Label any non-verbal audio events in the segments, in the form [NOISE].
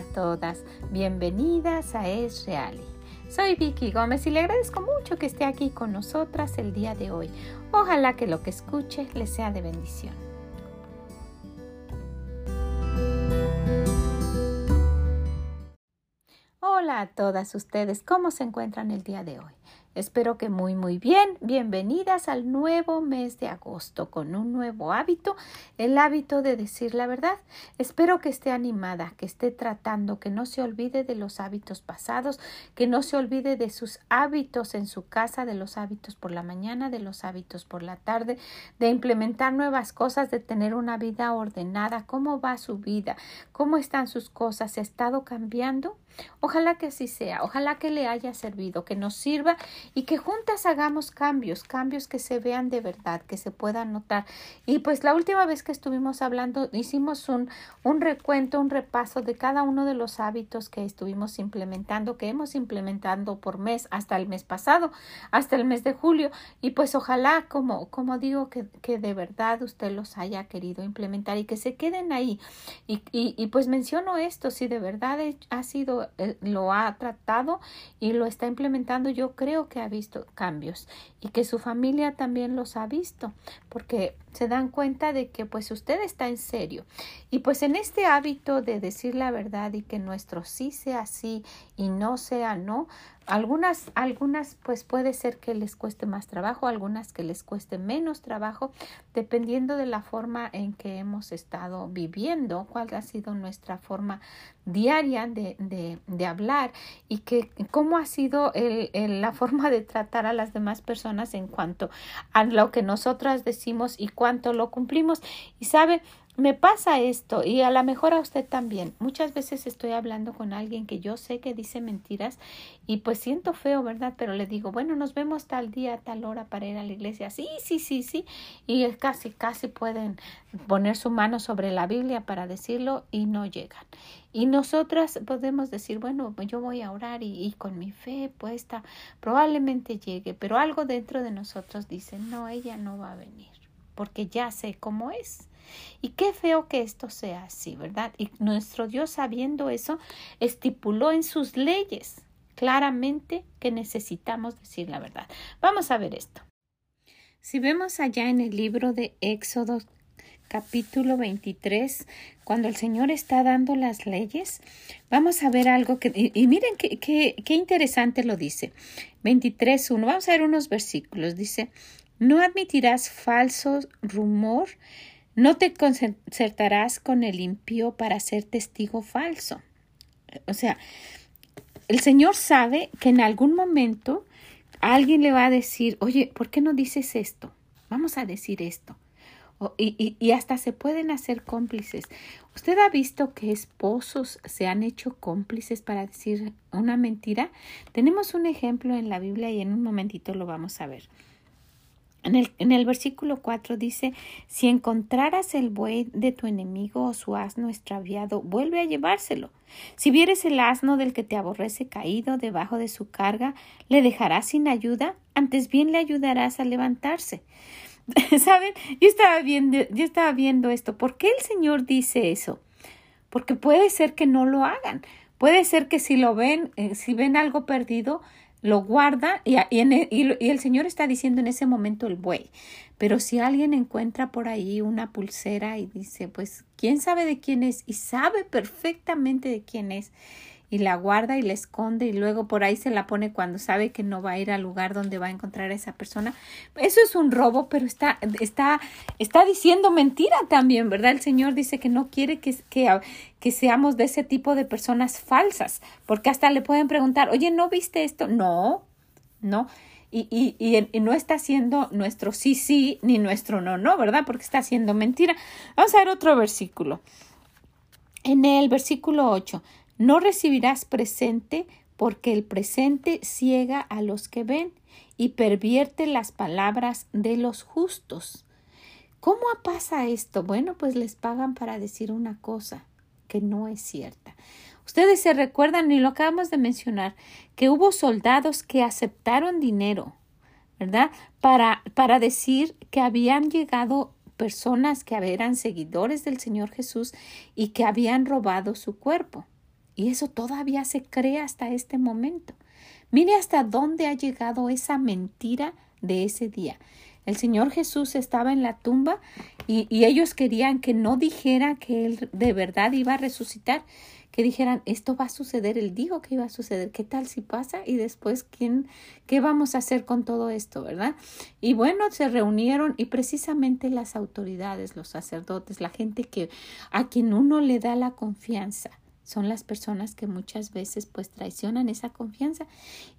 a todas, bienvenidas a Es Reali. Soy Vicky Gómez y le agradezco mucho que esté aquí con nosotras el día de hoy. Ojalá que lo que escuche le sea de bendición. Hola a todas ustedes, ¿cómo se encuentran el día de hoy? Espero que muy muy bien. Bienvenidas al nuevo mes de agosto con un nuevo hábito, el hábito de decir la verdad. Espero que esté animada, que esté tratando, que no se olvide de los hábitos pasados, que no se olvide de sus hábitos en su casa, de los hábitos por la mañana, de los hábitos por la tarde, de implementar nuevas cosas, de tener una vida ordenada, cómo va su vida, cómo están sus cosas, ¿ha estado cambiando? Ojalá que así sea, ojalá que le haya servido, que nos sirva y que juntas hagamos cambios, cambios que se vean de verdad, que se puedan notar. Y pues la última vez que estuvimos hablando hicimos un, un recuento, un repaso de cada uno de los hábitos que estuvimos implementando, que hemos implementado por mes hasta el mes pasado, hasta el mes de julio. Y pues ojalá, como, como digo, que, que de verdad usted los haya querido implementar y que se queden ahí. Y, y, y pues menciono esto, si de verdad ha sido, lo ha tratado y lo está implementando, yo creo que ha visto cambios y que su familia también los ha visto porque se dan cuenta de que pues usted está en serio. Y pues en este hábito de decir la verdad y que nuestro sí sea sí y no sea no algunas, algunas pues puede ser que les cueste más trabajo, algunas que les cueste menos trabajo, dependiendo de la forma en que hemos estado viviendo, cuál ha sido nuestra forma diaria de, de, de hablar y que cómo ha sido el, el, la forma de tratar a las demás personas en cuanto a lo que nosotras decimos y cuánto lo cumplimos. Y sabe, me pasa esto y a lo mejor a usted también. Muchas veces estoy hablando con alguien que yo sé que dice mentiras y pues siento feo, ¿verdad? Pero le digo, bueno, nos vemos tal día, tal hora para ir a la iglesia. Sí, sí, sí, sí. Y casi, casi pueden poner su mano sobre la Biblia para decirlo y no llegan. Y nosotras podemos decir, bueno, yo voy a orar y, y con mi fe puesta probablemente llegue, pero algo dentro de nosotros dice, no, ella no va a venir porque ya sé cómo es. Y qué feo que esto sea así, ¿verdad? Y nuestro Dios, sabiendo eso, estipuló en sus leyes claramente que necesitamos decir la verdad. Vamos a ver esto. Si vemos allá en el libro de Éxodo capítulo 23, cuando el Señor está dando las leyes, vamos a ver algo que, y, miren qué, qué, qué, interesante lo dice. 23.1, vamos a ver unos versículos. Dice, no admitirás falso rumor no te concertarás con el impío para ser testigo falso. O sea, el Señor sabe que en algún momento alguien le va a decir, oye, ¿por qué no dices esto? Vamos a decir esto. y, y, y, hasta se pueden hacer cómplices. ¿Usted ha visto que esposos se han hecho cómplices para decir una mentira? Tenemos un ejemplo en la Biblia y en un momentito lo vamos a ver. En el, versículo 4 dice, si encontraras el buey de tu enemigo o su asno extraviado, vuelve a llevárselo. Si vieres el asno del que te aborrece caído debajo de su carga, ¿le dejarás sin ayuda? Antes bien le ayudarás a levantarse. [LAUGHS] ¿Saben? Yo estaba viendo, yo estaba viendo esto. ¿Por qué el Señor dice eso? Porque puede ser que no lo hagan. Puede ser que si lo ven, eh, si ven algo perdido, lo guarda y, y, en el, y, el Señor está diciendo en ese momento el buey. Pero si alguien encuentra por ahí una pulsera y dice, pues, ¿quién sabe de quién es? Y sabe perfectamente de quién es y la guarda y la esconde y luego por ahí se la pone cuando sabe que no va a ir al lugar donde va a encontrar a esa persona. Eso es un robo, pero está, está, está diciendo mentira también, ¿verdad? El Señor dice que no quiere que, que, que seamos de ese tipo de personas falsas, porque hasta le pueden preguntar, oye, ¿no viste esto? No, no. Y, y, y, no está haciendo nuestro sí, sí, ni nuestro no, no, ¿verdad? Porque está haciendo mentira. Vamos a ver otro versículo. En el versículo 8, no recibirás presente porque el presente ciega a los que ven y pervierte las palabras de los justos. ¿Cómo pasa esto? Bueno, pues les pagan para decir una cosa que no es cierta. Ustedes se recuerdan, y lo acabamos de mencionar, que hubo soldados que aceptaron dinero, ¿verdad? Para, para decir que habían llegado personas que eran seguidores del Señor Jesús y que habían robado su cuerpo y eso todavía se cree hasta este momento. Mire hasta dónde ha llegado esa mentira de ese día. El Señor Jesús estaba en la tumba y, y, ellos querían que no dijera que Él de verdad iba a resucitar, que dijeran, esto va a suceder, Él dijo que iba a suceder, ¿qué tal si pasa? Y después, ¿quién, ¿qué vamos a hacer con todo esto, verdad? Y bueno, se reunieron y precisamente las autoridades, los sacerdotes, la gente que a quien uno le da la confianza, son las personas que muchas veces pues traicionan esa confianza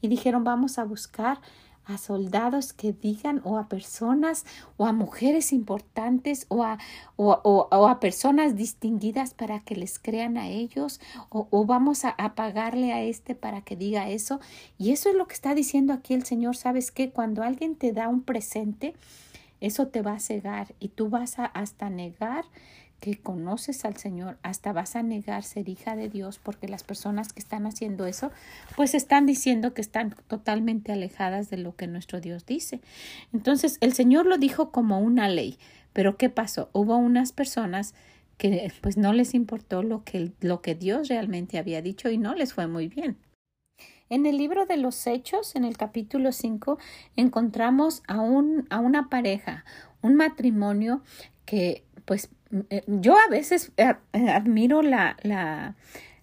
y dijeron vamos a buscar a soldados que digan o a personas o a mujeres importantes o a, o, a personas distinguidas para que les crean a ellos o, vamos a, pagarle a este para que diga eso. Y eso es lo que está diciendo aquí el Señor. ¿Sabes qué? Cuando alguien te da un presente, eso te va a cegar y tú vas a hasta negar que conoces al Señor, hasta vas a negar ser hija de Dios, porque las personas que están haciendo eso, pues están diciendo que están totalmente alejadas de lo que nuestro Dios dice. Entonces, el Señor lo dijo como una ley, pero ¿qué pasó? Hubo unas personas que pues no les importó lo que, lo que Dios realmente había dicho y no les fue muy bien. En el libro de los Hechos, en el capítulo 5, encontramos a, un, a una pareja, un matrimonio que pues yo a veces eh, admiro la, la,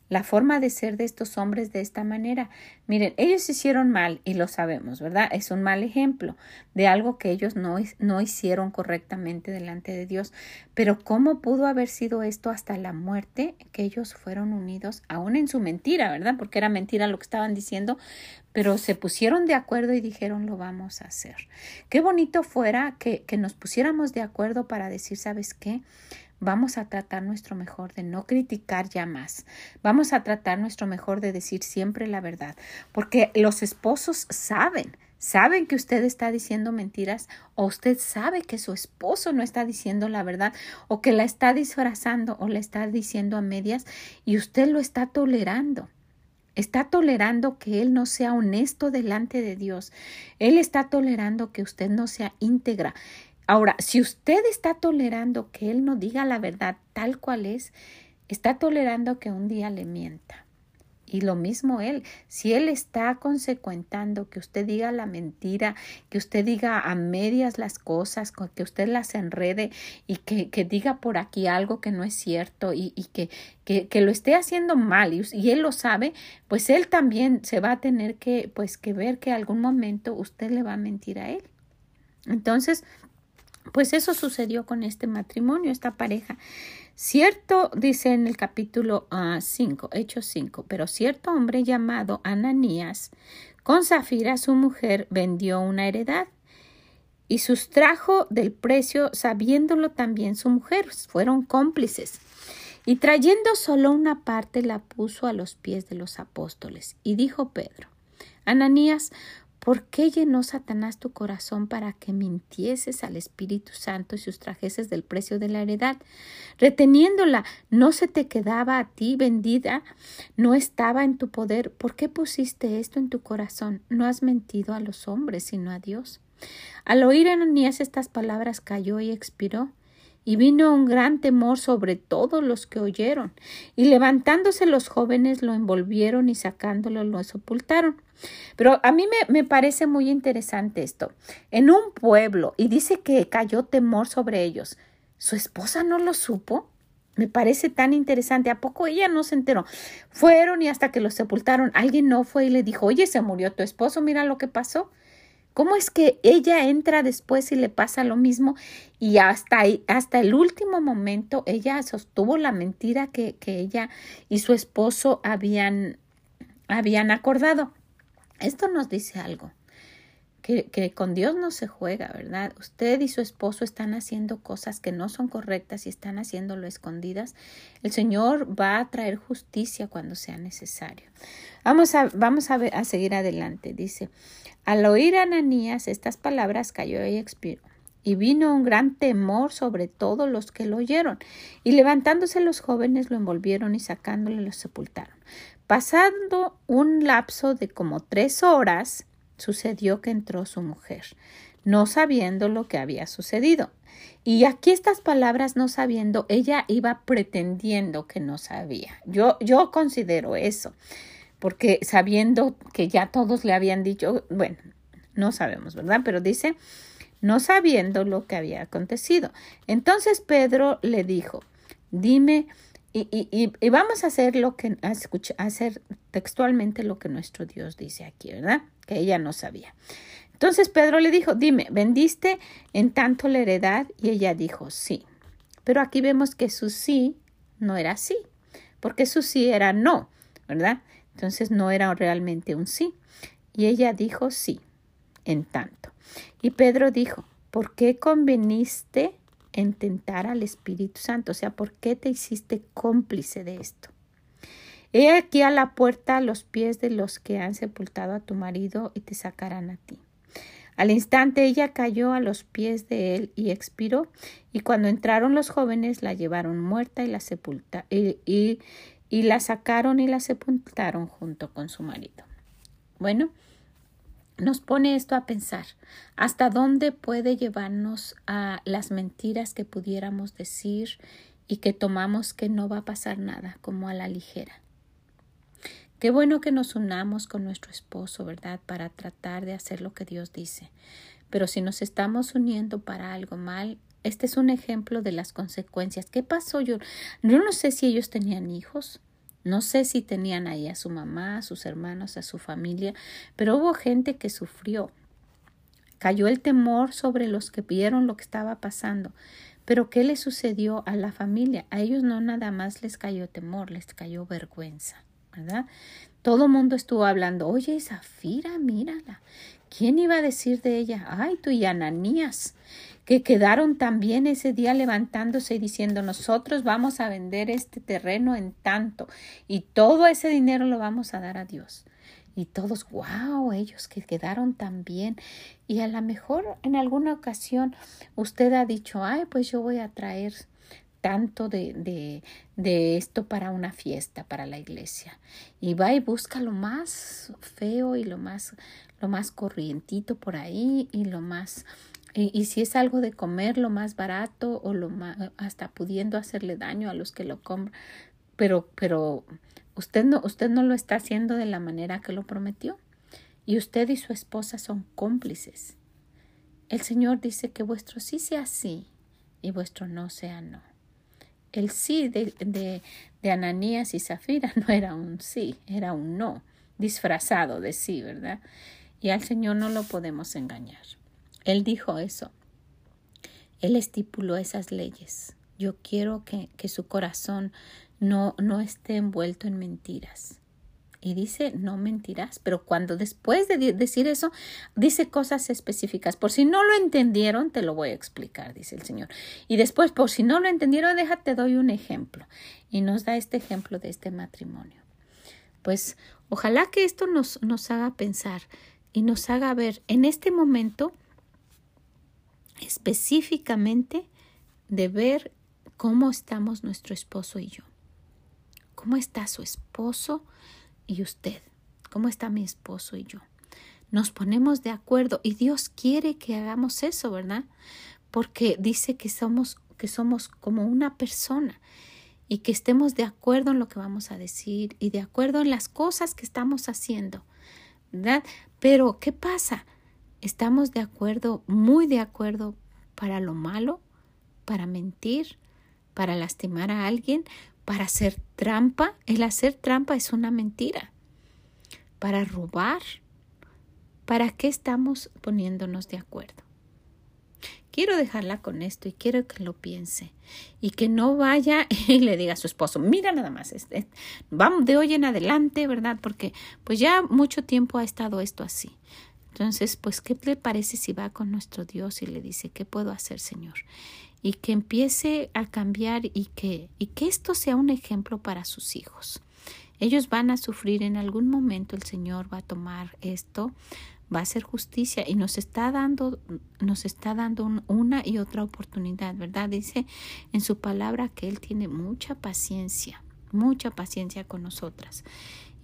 la forma de ser de estos hombres de esta manera. Miren, ellos hicieron mal y lo sabemos, ¿verdad? Es un mal ejemplo de algo que ellos no, no hicieron correctamente delante de Dios. Pero ¿cómo pudo haber sido esto hasta la muerte? Que ellos fueron unidos, aún en su mentira, ¿verdad? Porque era mentira lo que estaban diciendo, pero se pusieron de acuerdo y dijeron lo vamos a hacer. Qué bonito fuera que, que nos pusiéramos de acuerdo para decir, ¿sabes qué? Vamos a tratar nuestro mejor de no criticar ya más. Vamos a tratar nuestro mejor de decir siempre la verdad. Porque los esposos saben, saben que usted está diciendo mentiras o usted sabe que su esposo no está diciendo la verdad o que la está disfrazando o la está diciendo a medias y usted lo está tolerando. Está tolerando que él no sea honesto delante de Dios. Él está tolerando que usted no sea íntegra. Ahora, si usted está tolerando que él no diga la verdad tal cual es, está tolerando que un día le mienta. Y lo mismo él, si él está consecuentando que usted diga la mentira, que usted diga a medias las cosas, que usted las enrede y que, diga por aquí algo que no es cierto y, que, que, lo esté haciendo mal y, y, él lo sabe, pues él también se va a tener que, pues, que ver que algún momento usted le va a mentir a él. Entonces, pues eso sucedió con este matrimonio, esta pareja. Cierto, dice en el capítulo 5, uh, Hechos 5, pero cierto hombre llamado Ananías, con Zafira su mujer, vendió una heredad y sustrajo del precio, sabiéndolo también su mujer. Fueron cómplices. Y trayendo solo una parte la puso a los pies de los apóstoles. Y dijo Pedro, Ananías, ¿Por qué llenó Satanás tu corazón para que mintieses al Espíritu Santo y sustrajeses del precio de la heredad? Reteniéndola, ¿no se te quedaba a ti vendida? ¿No estaba en tu poder? ¿Por qué pusiste esto en tu corazón? No has mentido a los hombres, sino a Dios. Al oír Ananías estas palabras cayó y expiró. Y vino un gran temor sobre todos los que oyeron. Y levantándose los jóvenes lo envolvieron y sacándolo lo sepultaron. Pero a mí me, me, parece muy interesante esto. En un pueblo, y dice que cayó temor sobre ellos, ¿su esposa no lo supo? Me parece tan interesante. ¿A poco ella no se enteró? Fueron y hasta que lo sepultaron, alguien no fue y le dijo, oye, se murió tu esposo, mira lo que pasó. ¿Cómo es que ella entra después y le pasa lo mismo? Y hasta, hasta el último momento ella sostuvo la mentira que, que ella y su esposo habían, habían acordado. Esto nos dice algo, que, con Dios no se juega, ¿verdad? Usted y su esposo están haciendo cosas que no son correctas y están haciéndolo escondidas. El Señor va a traer justicia cuando sea necesario. Vamos a, vamos a, a seguir adelante. Dice, al oír a Ananías estas palabras cayó y expiró. Y vino un gran temor sobre todos los que lo oyeron. Y levantándose los jóvenes lo envolvieron y sacándole lo sepultaron. Pasando un lapso de como tres horas, sucedió que entró su mujer, no sabiendo lo que había sucedido. Y aquí estas palabras no sabiendo, ella iba pretendiendo que no sabía. Yo, yo considero eso, porque sabiendo que ya todos le habían dicho, bueno, no sabemos, ¿verdad? Pero dice, no sabiendo lo que había acontecido. Entonces Pedro le dijo, dime, y, y, y vamos a hacer lo que, a hacer textualmente lo que nuestro Dios dice aquí, ¿verdad? Que ella no sabía. Entonces Pedro le dijo, dime, ¿vendiste en tanto la heredad? Y ella dijo, sí. Pero aquí vemos que su sí no era sí, porque su sí era no, ¿verdad? Entonces no era realmente un sí. Y ella dijo sí, en tanto. Y Pedro dijo, ¿por qué conveniste en tentar al Espíritu Santo? O sea, ¿por qué te hiciste cómplice de esto? He aquí a la puerta los pies de los que han sepultado a tu marido y te sacarán a ti. Al instante ella cayó a los pies de él y expiró, y cuando entraron los jóvenes la llevaron muerta y la sepulta y, y, la sacaron y la sepultaron junto con su marido. Bueno, nos pone esto a pensar hasta dónde puede llevarnos a las mentiras que pudiéramos decir y que tomamos que no va a pasar nada como a la ligera. Qué bueno que nos unamos con nuestro esposo, ¿verdad? Para tratar de hacer lo que Dios dice. Pero si nos estamos uniendo para algo mal, este es un ejemplo de las consecuencias. ¿Qué pasó? Yo, yo no sé si ellos tenían hijos. No sé si tenían ahí a su mamá, a sus hermanos, a su familia, pero hubo gente que sufrió. Cayó el temor sobre los que vieron lo que estaba pasando. Pero ¿qué le sucedió a la familia? A ellos no nada más les cayó temor, les cayó vergüenza. ¿verdad? Todo el mundo estuvo hablando, oye, Zafira, mírala. ¿Quién iba a decir de ella? Ay, tú y Ananías, que quedaron también ese día levantándose y diciendo, nosotros vamos a vender este terreno en tanto y todo ese dinero lo vamos a dar a Dios. Y todos, wow, ellos que quedaron tan bien. Y a lo mejor en alguna ocasión usted ha dicho, ay, pues yo voy a traer tanto de, de, de, esto para una fiesta, para la iglesia. Y va y busca lo más feo y lo más, lo más corrientito por ahí y lo más, y, si es algo de comer, lo más barato o lo más, hasta pudiendo hacerle daño a los que lo compran. Pero, pero usted no, usted no lo está haciendo de la manera que lo prometió. Y usted y su esposa son cómplices. El Señor dice que vuestro sí sea sí y vuestro no sea no el sí de, de, de, Ananías y Zafira [LAUGHS] no era un sí, era un no, disfrazado de sí, ¿verdad? Y al Señor no lo podemos engañar. Él dijo eso. Él estipuló esas leyes. Yo quiero que, su corazón no, no esté envuelto en mentiras. Y dice, no mentirás, pero cuando después de decir eso, dice cosas específicas. Por si no lo entendieron, te lo voy a explicar, dice el Señor. Y después, por si no lo entendieron, déjate, doy un ejemplo. Y nos da este ejemplo de este matrimonio. Pues ojalá que esto nos, nos haga pensar y nos haga ver en este momento específicamente de ver cómo estamos nuestro esposo y yo. ¿Cómo está su esposo? y usted? ¿Cómo está mi esposo y yo? Nos ponemos de acuerdo y Dios quiere que hagamos eso, ¿verdad? Porque dice que somos que somos como una persona y que estemos de acuerdo en lo que vamos a decir y de acuerdo en las cosas que estamos haciendo, ¿verdad? Pero ¿qué pasa? Estamos de acuerdo, muy de acuerdo para lo malo, para mentir, para lastimar a alguien, para hacer trampa. El hacer trampa es una mentira. Para robar. ¿Para qué estamos poniéndonos de acuerdo? Quiero dejarla con esto y quiero que lo piense y que no vaya [LAUGHS] y le diga a su esposo, mira nada más, vamos de hoy en adelante, ¿verdad? Porque pues ya mucho tiempo ha estado esto así. Entonces, pues, ¿qué le parece si va con nuestro Dios y le dice, ¿qué puedo hacer, Señor? y que empiece a cambiar y que, y que esto sea un ejemplo para sus hijos. Ellos van a sufrir en algún momento, el Señor va a tomar esto, va a hacer justicia y nos está dando, nos está dando una y otra oportunidad, ¿verdad? Dice en su palabra que Él tiene mucha paciencia, mucha paciencia con nosotras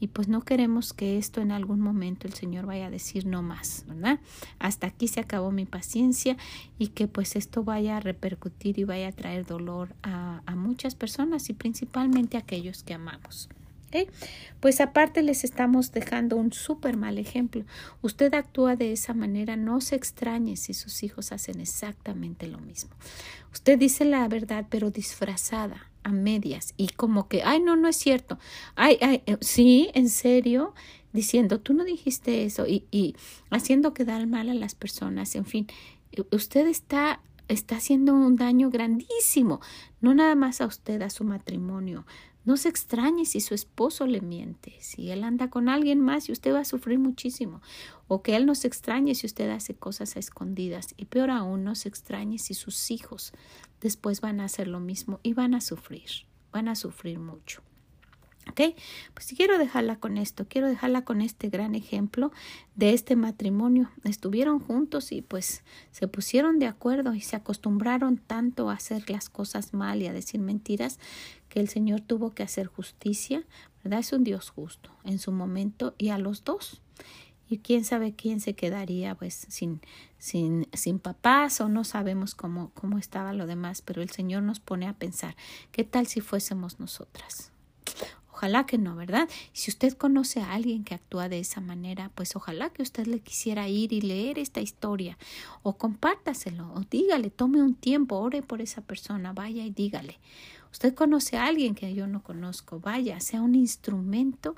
y pues no queremos que esto en algún momento el Señor vaya a decir no más, ¿verdad? Hasta aquí se acabó mi paciencia y que pues esto vaya a repercutir y vaya a traer dolor a, a muchas personas y principalmente a aquellos que amamos. Pues aparte les estamos dejando un súper mal ejemplo. Usted actúa de esa manera, no se extrañe si sus hijos hacen exactamente lo mismo. Usted dice la verdad, pero disfrazada, a medias, y como que, ay, no, no es cierto. Ay, ay, eh, sí, en serio, diciendo, tú no dijiste eso, y, y haciendo quedar mal a las personas, en fin, usted está está haciendo un daño grandísimo, no nada más a usted, a su matrimonio, no se extrañe si su esposo le miente, si él anda con alguien más y usted va a sufrir muchísimo. O que él no se extrañe si usted hace cosas a escondidas. Y peor aún, no se extrañe si sus hijos después van a hacer lo mismo y van a sufrir, van a sufrir mucho. ¿Ok? Pues quiero dejarla con esto, quiero dejarla con este gran ejemplo de este matrimonio. Estuvieron juntos y pues se pusieron de acuerdo y se acostumbraron tanto a hacer las cosas mal y a decir mentiras que el Señor tuvo que hacer justicia, ¿verdad? Es un Dios justo en su momento y a los dos. Y quién sabe quién se quedaría pues sin, sin, sin papás o no sabemos cómo, cómo estaba lo demás, pero el Señor nos pone a pensar, ¿qué tal si fuésemos nosotras? Ojalá que no, ¿verdad? Si usted conoce a alguien que actúa de esa manera, pues ojalá que usted le quisiera ir y leer esta historia o compártaselo o dígale, tome un tiempo, ore por esa persona, vaya y dígale. Usted conoce a alguien que yo no conozco, vaya, sea un instrumento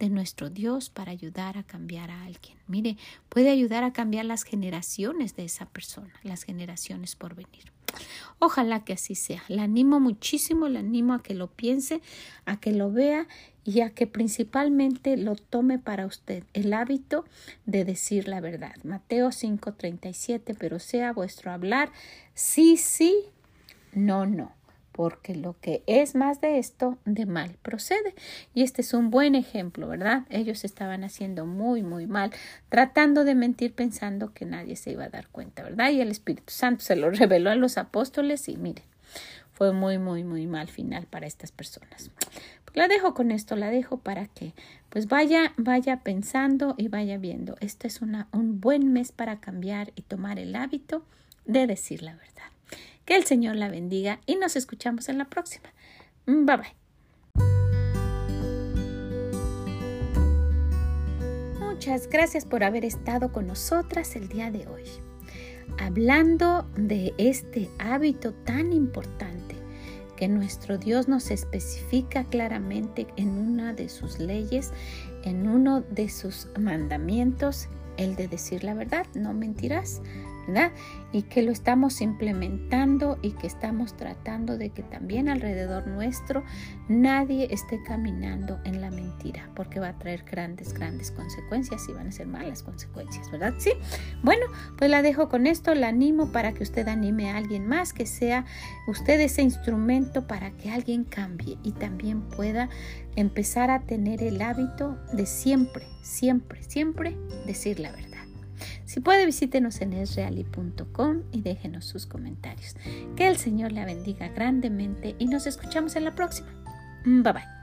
de nuestro Dios para ayudar a cambiar a alguien. Mire, puede ayudar a cambiar las generaciones de esa persona, las generaciones por venir. Ojalá que así sea. Le animo muchísimo, le animo a que lo piense, a que lo vea y a que principalmente lo tome para usted el hábito de decir la verdad. Mateo 5:37, pero sea vuestro hablar sí, sí, no, no porque lo que es más de esto, de mal procede. Y este es un buen ejemplo, ¿verdad? Ellos estaban haciendo muy, muy mal, tratando de mentir pensando que nadie se iba a dar cuenta, ¿verdad? Y el Espíritu Santo se lo [LAUGHS] reveló a los apóstoles y miren, fue muy, muy, muy mal final para estas personas. Pues la dejo con esto, la dejo para que pues vaya, vaya pensando y vaya viendo. Este es una, un buen mes para cambiar y tomar el hábito de decir la verdad. Que el Señor la bendiga y nos escuchamos en la próxima. Bye bye. Muchas gracias por haber estado con nosotras el día de hoy, hablando de este hábito tan importante que nuestro Dios nos especifica claramente en una de sus leyes, en uno de sus mandamientos, el de decir la verdad, no mentirás. Y que lo estamos implementando y que estamos tratando de que también alrededor nuestro nadie esté caminando en la mentira, porque va a traer grandes, grandes consecuencias y van a ser malas consecuencias, ¿verdad? Sí. Bueno, pues la dejo con esto, la animo para que usted anime a alguien más, que sea usted ese instrumento para que alguien cambie y también pueda empezar a tener el hábito de siempre, siempre, siempre decir la verdad. Si puede, visítenos en esreali.com y déjenos sus comentarios. Que el Señor la bendiga grandemente y nos escuchamos en la próxima. Bye bye.